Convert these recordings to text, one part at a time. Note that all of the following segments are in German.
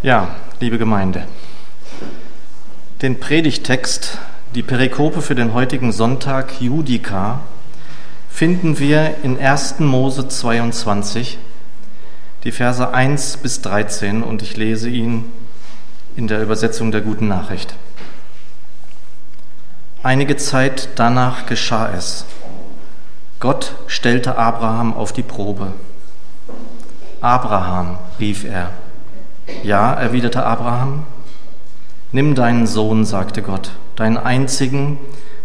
Ja, liebe Gemeinde, den Predigtext, die Perikope für den heutigen Sonntag Judika, finden wir in 1. Mose 22, die Verse 1 bis 13, und ich lese ihn in der Übersetzung der guten Nachricht. Einige Zeit danach geschah es. Gott stellte Abraham auf die Probe. Abraham, rief er. Ja, erwiderte Abraham. Nimm deinen Sohn, sagte Gott, deinen einzigen,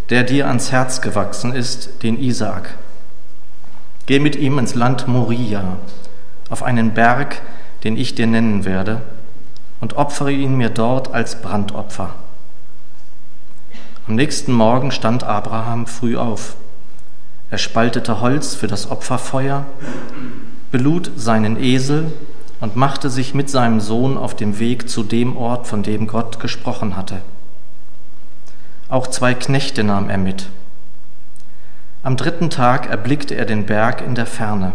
der dir ans Herz gewachsen ist, den Isaak. Geh mit ihm ins Land Moria, auf einen Berg, den ich dir nennen werde, und opfere ihn mir dort als Brandopfer. Am nächsten Morgen stand Abraham früh auf. Er spaltete Holz für das Opferfeuer, belud seinen Esel und machte sich mit seinem Sohn auf dem Weg zu dem Ort, von dem Gott gesprochen hatte. Auch zwei Knechte nahm er mit. Am dritten Tag erblickte er den Berg in der Ferne.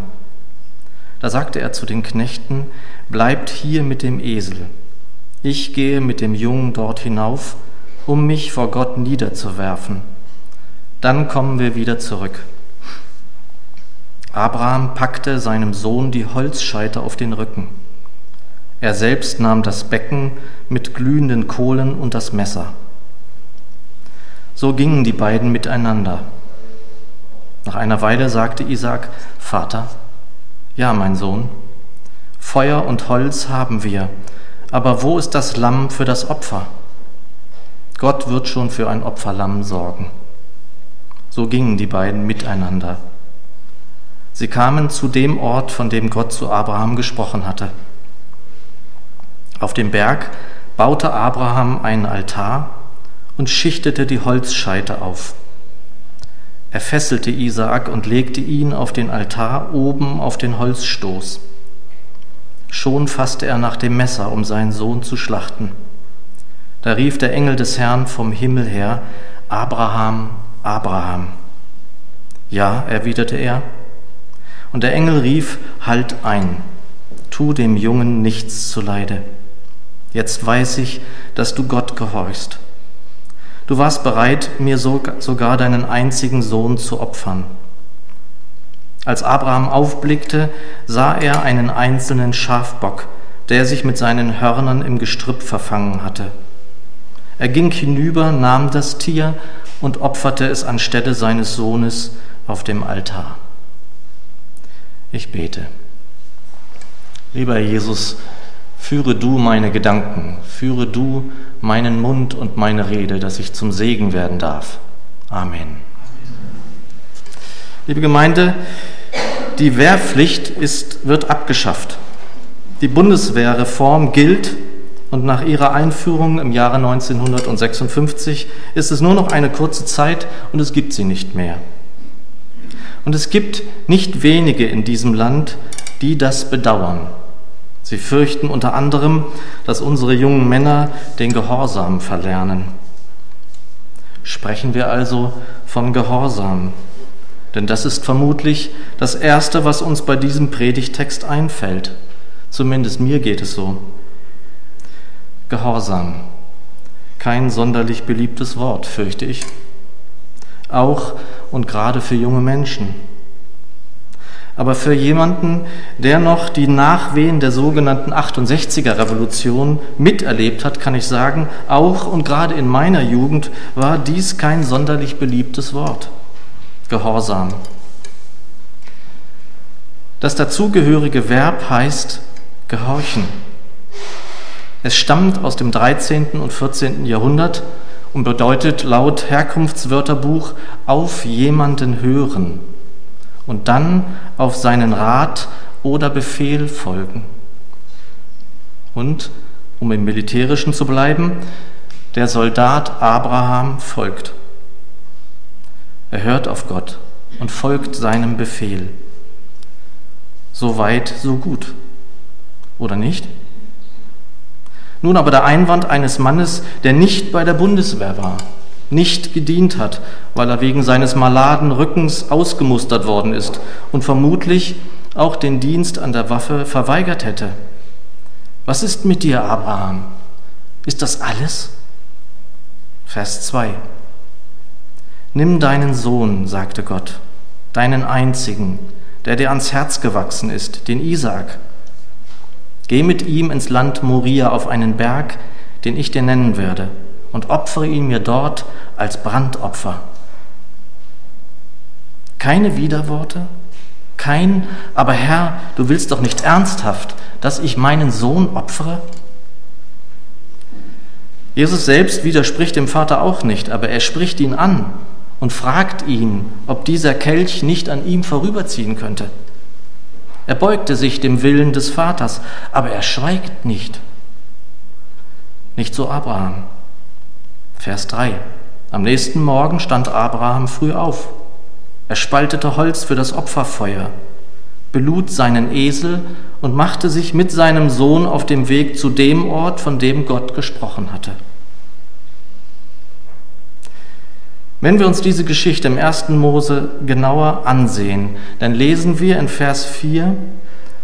Da sagte er zu den Knechten, Bleibt hier mit dem Esel. Ich gehe mit dem Jungen dort hinauf, um mich vor Gott niederzuwerfen. Dann kommen wir wieder zurück. Abraham packte seinem Sohn die Holzscheite auf den Rücken. Er selbst nahm das Becken mit glühenden Kohlen und das Messer. So gingen die beiden miteinander. Nach einer Weile sagte Isaac, Vater, ja, mein Sohn, Feuer und Holz haben wir, aber wo ist das Lamm für das Opfer? Gott wird schon für ein Opferlamm sorgen. So gingen die beiden miteinander. Sie kamen zu dem Ort, von dem Gott zu Abraham gesprochen hatte. Auf dem Berg baute Abraham einen Altar und schichtete die Holzscheite auf. Er fesselte Isaak und legte ihn auf den Altar oben auf den Holzstoß. Schon fasste er nach dem Messer, um seinen Sohn zu schlachten. Da rief der Engel des Herrn vom Himmel her, Abraham, Abraham. Ja, erwiderte er, und der Engel rief, Halt ein, tu dem Jungen nichts zuleide. Jetzt weiß ich, dass du Gott gehorchst. Du warst bereit, mir sogar deinen einzigen Sohn zu opfern. Als Abraham aufblickte, sah er einen einzelnen Schafbock, der sich mit seinen Hörnern im Gestrüpp verfangen hatte. Er ging hinüber, nahm das Tier und opferte es anstelle seines Sohnes auf dem Altar. Ich bete. Lieber Jesus, führe du meine Gedanken, führe du meinen Mund und meine Rede, dass ich zum Segen werden darf. Amen. Liebe Gemeinde, die Wehrpflicht ist, wird abgeschafft. Die Bundeswehrreform gilt und nach ihrer Einführung im Jahre 1956 ist es nur noch eine kurze Zeit und es gibt sie nicht mehr. Und es gibt nicht wenige in diesem Land, die das bedauern. Sie fürchten unter anderem, dass unsere jungen Männer den Gehorsam verlernen. Sprechen wir also von Gehorsam, denn das ist vermutlich das Erste, was uns bei diesem Predigtext einfällt. Zumindest mir geht es so. Gehorsam. Kein sonderlich beliebtes Wort, fürchte ich auch und gerade für junge Menschen. Aber für jemanden, der noch die Nachwehen der sogenannten 68er Revolution miterlebt hat, kann ich sagen, auch und gerade in meiner Jugend war dies kein sonderlich beliebtes Wort. Gehorsam. Das dazugehörige Verb heißt gehorchen. Es stammt aus dem 13. und 14. Jahrhundert und bedeutet laut Herkunftswörterbuch auf jemanden hören und dann auf seinen Rat oder Befehl folgen. Und, um im Militärischen zu bleiben, der Soldat Abraham folgt. Er hört auf Gott und folgt seinem Befehl. So weit, so gut. Oder nicht? Nun aber der Einwand eines Mannes, der nicht bei der Bundeswehr war, nicht gedient hat, weil er wegen seines maladen Rückens ausgemustert worden ist und vermutlich auch den Dienst an der Waffe verweigert hätte. Was ist mit dir, Abraham? Ist das alles? Vers 2. Nimm deinen Sohn, sagte Gott, deinen einzigen, der dir ans Herz gewachsen ist, den Isaak. Geh mit ihm ins Land Moria auf einen Berg, den ich dir nennen werde, und opfere ihn mir dort als Brandopfer. Keine Widerworte, kein, aber Herr, du willst doch nicht ernsthaft, dass ich meinen Sohn opfere? Jesus selbst widerspricht dem Vater auch nicht, aber er spricht ihn an und fragt ihn, ob dieser Kelch nicht an ihm vorüberziehen könnte. Er beugte sich dem Willen des Vaters, aber er schweigt nicht. Nicht so Abraham. Vers 3. Am nächsten Morgen stand Abraham früh auf. Er spaltete Holz für das Opferfeuer, belud seinen Esel und machte sich mit seinem Sohn auf dem Weg zu dem Ort, von dem Gott gesprochen hatte. Wenn wir uns diese Geschichte im ersten Mose genauer ansehen, dann lesen wir in Vers 4,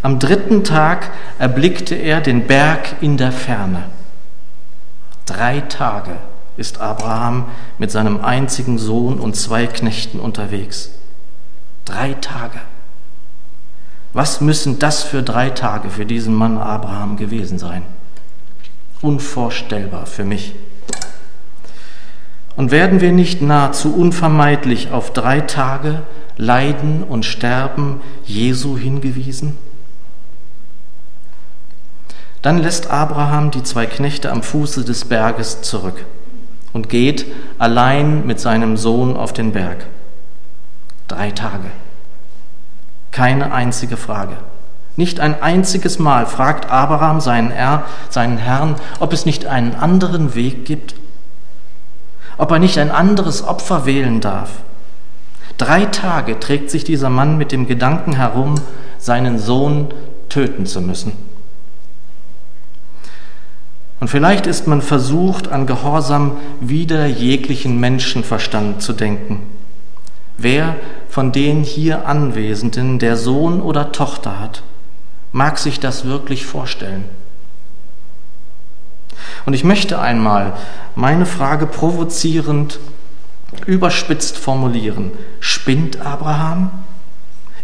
am dritten Tag erblickte er den Berg in der Ferne. Drei Tage ist Abraham mit seinem einzigen Sohn und zwei Knechten unterwegs. Drei Tage. Was müssen das für drei Tage für diesen Mann Abraham gewesen sein? Unvorstellbar für mich. Und werden wir nicht nahezu unvermeidlich auf drei Tage Leiden und Sterben Jesu hingewiesen? Dann lässt Abraham die zwei Knechte am Fuße des Berges zurück und geht allein mit seinem Sohn auf den Berg. Drei Tage. Keine einzige Frage. Nicht ein einziges Mal fragt Abraham seinen, er, seinen Herrn, ob es nicht einen anderen Weg gibt ob er nicht ein anderes Opfer wählen darf. Drei Tage trägt sich dieser Mann mit dem Gedanken herum, seinen Sohn töten zu müssen. Und vielleicht ist man versucht, an Gehorsam wider jeglichen Menschenverstand zu denken. Wer von den hier Anwesenden der Sohn oder Tochter hat, mag sich das wirklich vorstellen. Und ich möchte einmal meine Frage provozierend, überspitzt formulieren. Spinnt Abraham?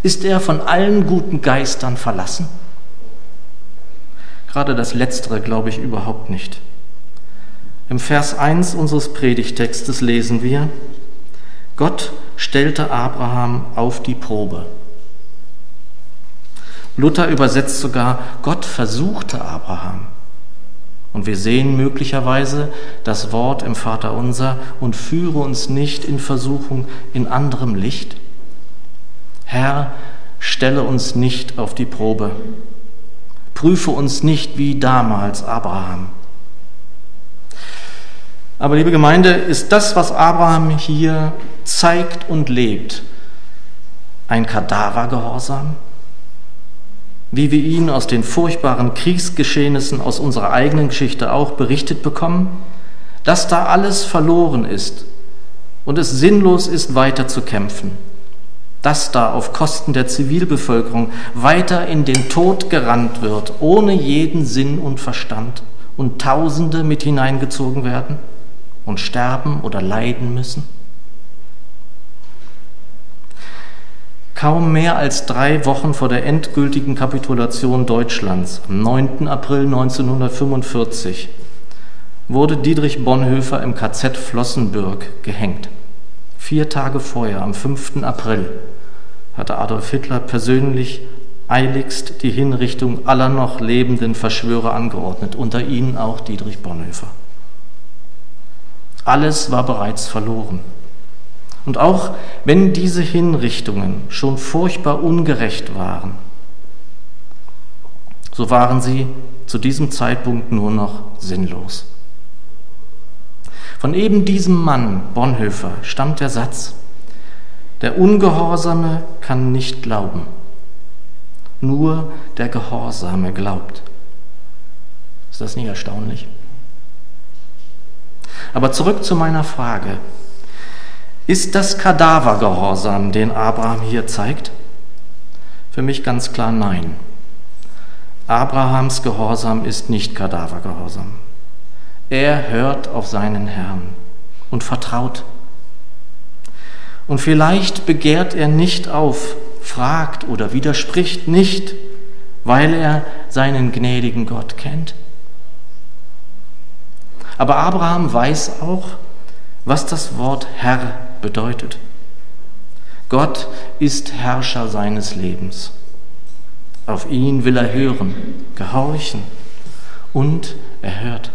Ist er von allen guten Geistern verlassen? Gerade das Letztere glaube ich überhaupt nicht. Im Vers 1 unseres Predigtextes lesen wir, Gott stellte Abraham auf die Probe. Luther übersetzt sogar, Gott versuchte Abraham. Und wir sehen möglicherweise das Wort im Vater unser und führe uns nicht in Versuchung in anderem Licht. Herr, stelle uns nicht auf die Probe. Prüfe uns nicht wie damals Abraham. Aber liebe Gemeinde, ist das, was Abraham hier zeigt und lebt, ein Kadavergehorsam? wie wir ihn aus den furchtbaren Kriegsgeschehnissen aus unserer eigenen Geschichte auch berichtet bekommen, dass da alles verloren ist und es sinnlos ist, weiter zu kämpfen, dass da auf Kosten der Zivilbevölkerung weiter in den Tod gerannt wird, ohne jeden Sinn und Verstand und Tausende mit hineingezogen werden und sterben oder leiden müssen. Kaum mehr als drei Wochen vor der endgültigen Kapitulation Deutschlands, am 9. April 1945, wurde Dietrich Bonhoeffer im KZ Flossenbürg gehängt. Vier Tage vorher, am 5. April, hatte Adolf Hitler persönlich eiligst die Hinrichtung aller noch lebenden Verschwörer angeordnet, unter ihnen auch Dietrich Bonhoeffer. Alles war bereits verloren. Und auch wenn diese Hinrichtungen schon furchtbar ungerecht waren, so waren sie zu diesem Zeitpunkt nur noch sinnlos. Von eben diesem Mann, Bonhoeffer, stammt der Satz, der Ungehorsame kann nicht glauben, nur der Gehorsame glaubt. Ist das nicht erstaunlich? Aber zurück zu meiner Frage. Ist das Kadavergehorsam, den Abraham hier zeigt? Für mich ganz klar nein. Abrahams Gehorsam ist nicht Kadavergehorsam. Er hört auf seinen Herrn und vertraut. Und vielleicht begehrt er nicht auf, fragt oder widerspricht nicht, weil er seinen gnädigen Gott kennt. Aber Abraham weiß auch, was das Wort Herr bedeutet. Gott ist Herrscher seines Lebens. Auf ihn will er hören, gehorchen und er hört.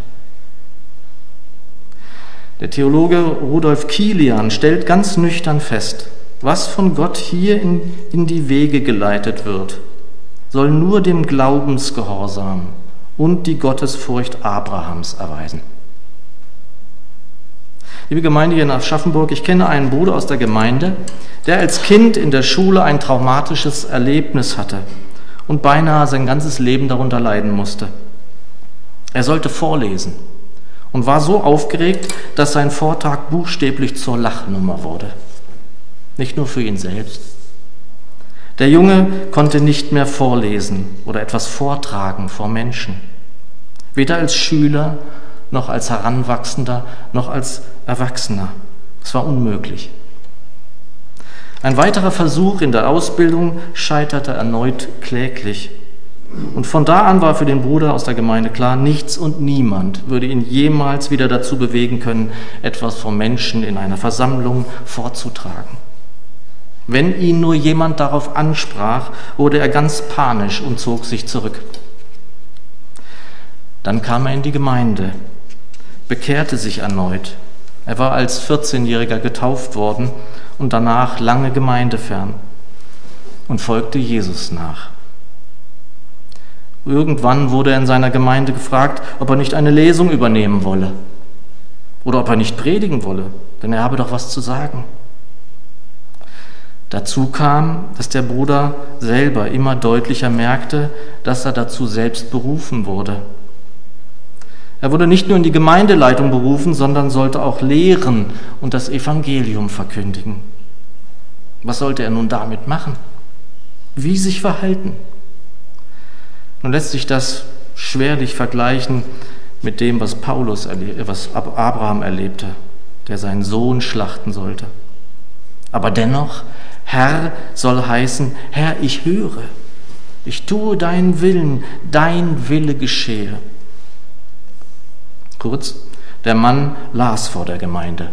Der Theologe Rudolf Kilian stellt ganz nüchtern fest, was von Gott hier in, in die Wege geleitet wird, soll nur dem Glaubensgehorsam und die Gottesfurcht Abrahams erweisen. Liebe Gemeinde hier in Aschaffenburg, ich kenne einen Bruder aus der Gemeinde, der als Kind in der Schule ein traumatisches Erlebnis hatte und beinahe sein ganzes Leben darunter leiden musste. Er sollte vorlesen und war so aufgeregt, dass sein Vortrag buchstäblich zur Lachnummer wurde. Nicht nur für ihn selbst. Der Junge konnte nicht mehr vorlesen oder etwas vortragen vor Menschen. Weder als Schüler noch als Heranwachsender noch als Erwachsener. Es war unmöglich. Ein weiterer Versuch in der Ausbildung scheiterte erneut kläglich. Und von da an war für den Bruder aus der Gemeinde klar, nichts und niemand würde ihn jemals wieder dazu bewegen können, etwas vom Menschen in einer Versammlung vorzutragen. Wenn ihn nur jemand darauf ansprach, wurde er ganz panisch und zog sich zurück. Dann kam er in die Gemeinde, bekehrte sich erneut. Er war als 14-Jähriger getauft worden und danach lange gemeindefern und folgte Jesus nach. Irgendwann wurde er in seiner Gemeinde gefragt, ob er nicht eine Lesung übernehmen wolle oder ob er nicht predigen wolle, denn er habe doch was zu sagen. Dazu kam, dass der Bruder selber immer deutlicher merkte, dass er dazu selbst berufen wurde. Er wurde nicht nur in die Gemeindeleitung berufen, sondern sollte auch lehren und das Evangelium verkündigen. Was sollte er nun damit machen? Wie sich verhalten? Nun lässt sich das schwerlich vergleichen mit dem, was Paulus, was Abraham erlebte, der seinen Sohn schlachten sollte. Aber dennoch, Herr soll heißen, Herr, ich höre, ich tue deinen Willen, dein Wille geschehe. Kurz, der Mann las vor der Gemeinde.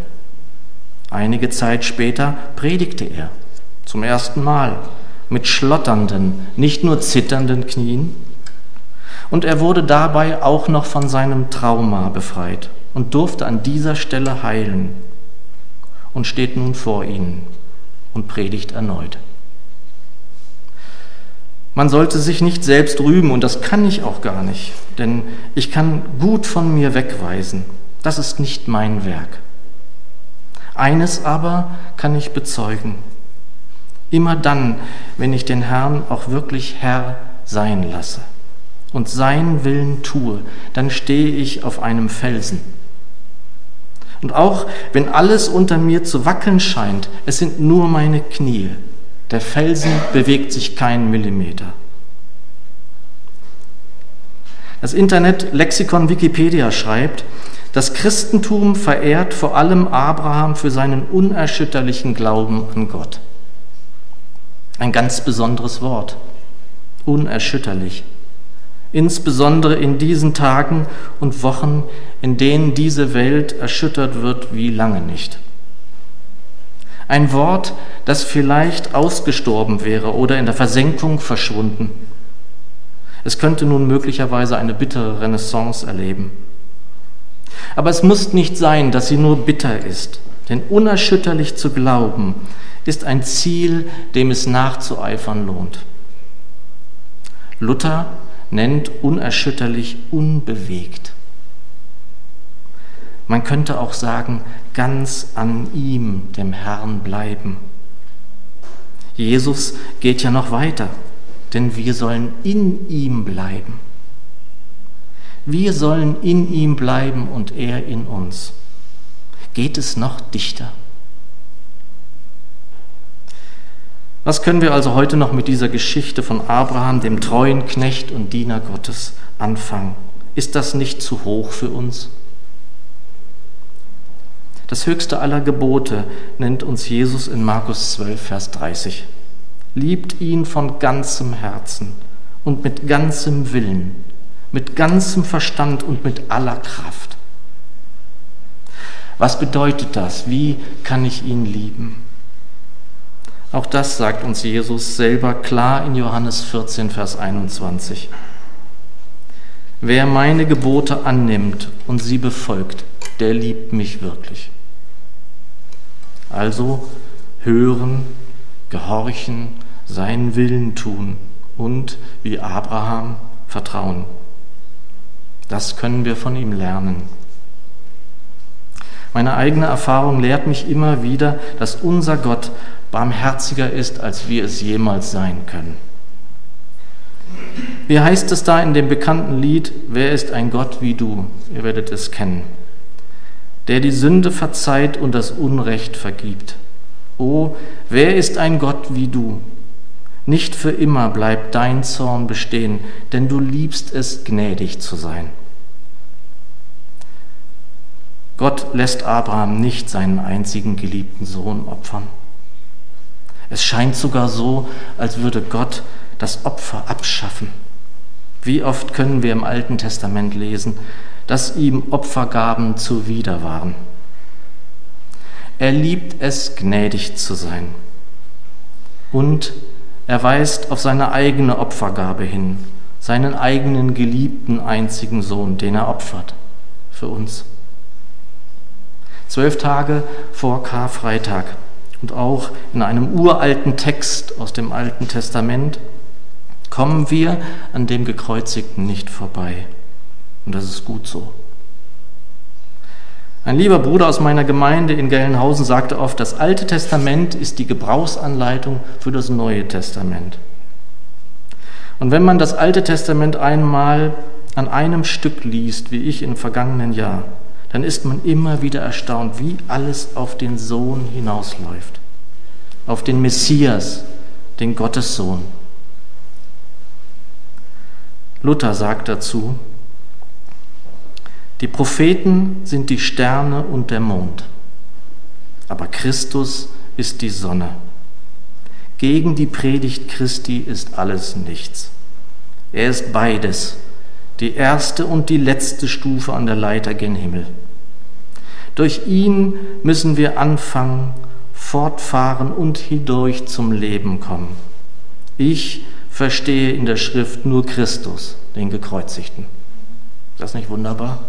Einige Zeit später predigte er zum ersten Mal mit schlotternden, nicht nur zitternden Knien, und er wurde dabei auch noch von seinem Trauma befreit und durfte an dieser Stelle heilen und steht nun vor ihnen und predigt erneut. Man sollte sich nicht selbst rühmen und das kann ich auch gar nicht, denn ich kann gut von mir wegweisen. Das ist nicht mein Werk. Eines aber kann ich bezeugen. Immer dann, wenn ich den Herrn auch wirklich Herr sein lasse und seinen Willen tue, dann stehe ich auf einem Felsen. Und auch wenn alles unter mir zu wackeln scheint, es sind nur meine Knie. Der Felsen bewegt sich keinen Millimeter. Das Internet-Lexikon Wikipedia schreibt, das Christentum verehrt vor allem Abraham für seinen unerschütterlichen Glauben an Gott. Ein ganz besonderes Wort, unerschütterlich insbesondere in diesen Tagen und Wochen, in denen diese Welt erschüttert wird wie lange nicht. Ein Wort, das vielleicht ausgestorben wäre oder in der Versenkung verschwunden. Es könnte nun möglicherweise eine bittere Renaissance erleben. Aber es muss nicht sein, dass sie nur bitter ist, denn unerschütterlich zu glauben ist ein Ziel, dem es nachzueifern lohnt. Luther nennt unerschütterlich unbewegt. Man könnte auch sagen, ganz an ihm, dem Herrn, bleiben. Jesus geht ja noch weiter, denn wir sollen in ihm bleiben. Wir sollen in ihm bleiben und er in uns. Geht es noch dichter? Was können wir also heute noch mit dieser Geschichte von Abraham, dem treuen Knecht und Diener Gottes, anfangen? Ist das nicht zu hoch für uns? Das höchste aller Gebote nennt uns Jesus in Markus 12, Vers 30. Liebt ihn von ganzem Herzen und mit ganzem Willen, mit ganzem Verstand und mit aller Kraft. Was bedeutet das? Wie kann ich ihn lieben? Auch das sagt uns Jesus selber klar in Johannes 14, Vers 21. Wer meine Gebote annimmt und sie befolgt, der liebt mich wirklich. Also hören, gehorchen, seinen Willen tun und wie Abraham vertrauen. Das können wir von ihm lernen. Meine eigene Erfahrung lehrt mich immer wieder, dass unser Gott barmherziger ist, als wir es jemals sein können. Wie heißt es da in dem bekannten Lied, Wer ist ein Gott wie du? Ihr werdet es kennen. Der die Sünde verzeiht und das Unrecht vergibt. O, wer ist ein Gott wie du? Nicht für immer bleibt dein Zorn bestehen, denn du liebst es, gnädig zu sein. Gott lässt Abraham nicht seinen einzigen geliebten Sohn opfern. Es scheint sogar so, als würde Gott das Opfer abschaffen. Wie oft können wir im Alten Testament lesen, dass ihm Opfergaben zuwider waren. Er liebt es, gnädig zu sein. Und er weist auf seine eigene Opfergabe hin, seinen eigenen geliebten einzigen Sohn, den er opfert für uns. Zwölf Tage vor Karfreitag und auch in einem uralten Text aus dem Alten Testament kommen wir an dem Gekreuzigten nicht vorbei. Und das ist gut so. Ein lieber Bruder aus meiner Gemeinde in Gelnhausen sagte oft, das Alte Testament ist die Gebrauchsanleitung für das Neue Testament. Und wenn man das Alte Testament einmal an einem Stück liest, wie ich im vergangenen Jahr, dann ist man immer wieder erstaunt, wie alles auf den Sohn hinausläuft, auf den Messias, den Gottessohn. Luther sagt dazu, die Propheten sind die Sterne und der Mond, aber Christus ist die Sonne. Gegen die Predigt Christi ist alles nichts. Er ist beides, die erste und die letzte Stufe an der Leiter gen Himmel. Durch ihn müssen wir anfangen, fortfahren und hindurch zum Leben kommen. Ich verstehe in der Schrift nur Christus, den Gekreuzigten. Ist das nicht wunderbar?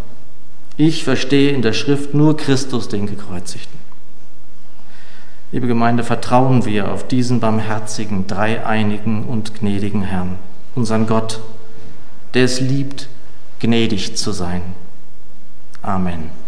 Ich verstehe in der Schrift nur Christus, den Gekreuzigten. Liebe Gemeinde, vertrauen wir auf diesen barmherzigen, dreieinigen und gnädigen Herrn, unseren Gott, der es liebt, gnädig zu sein. Amen.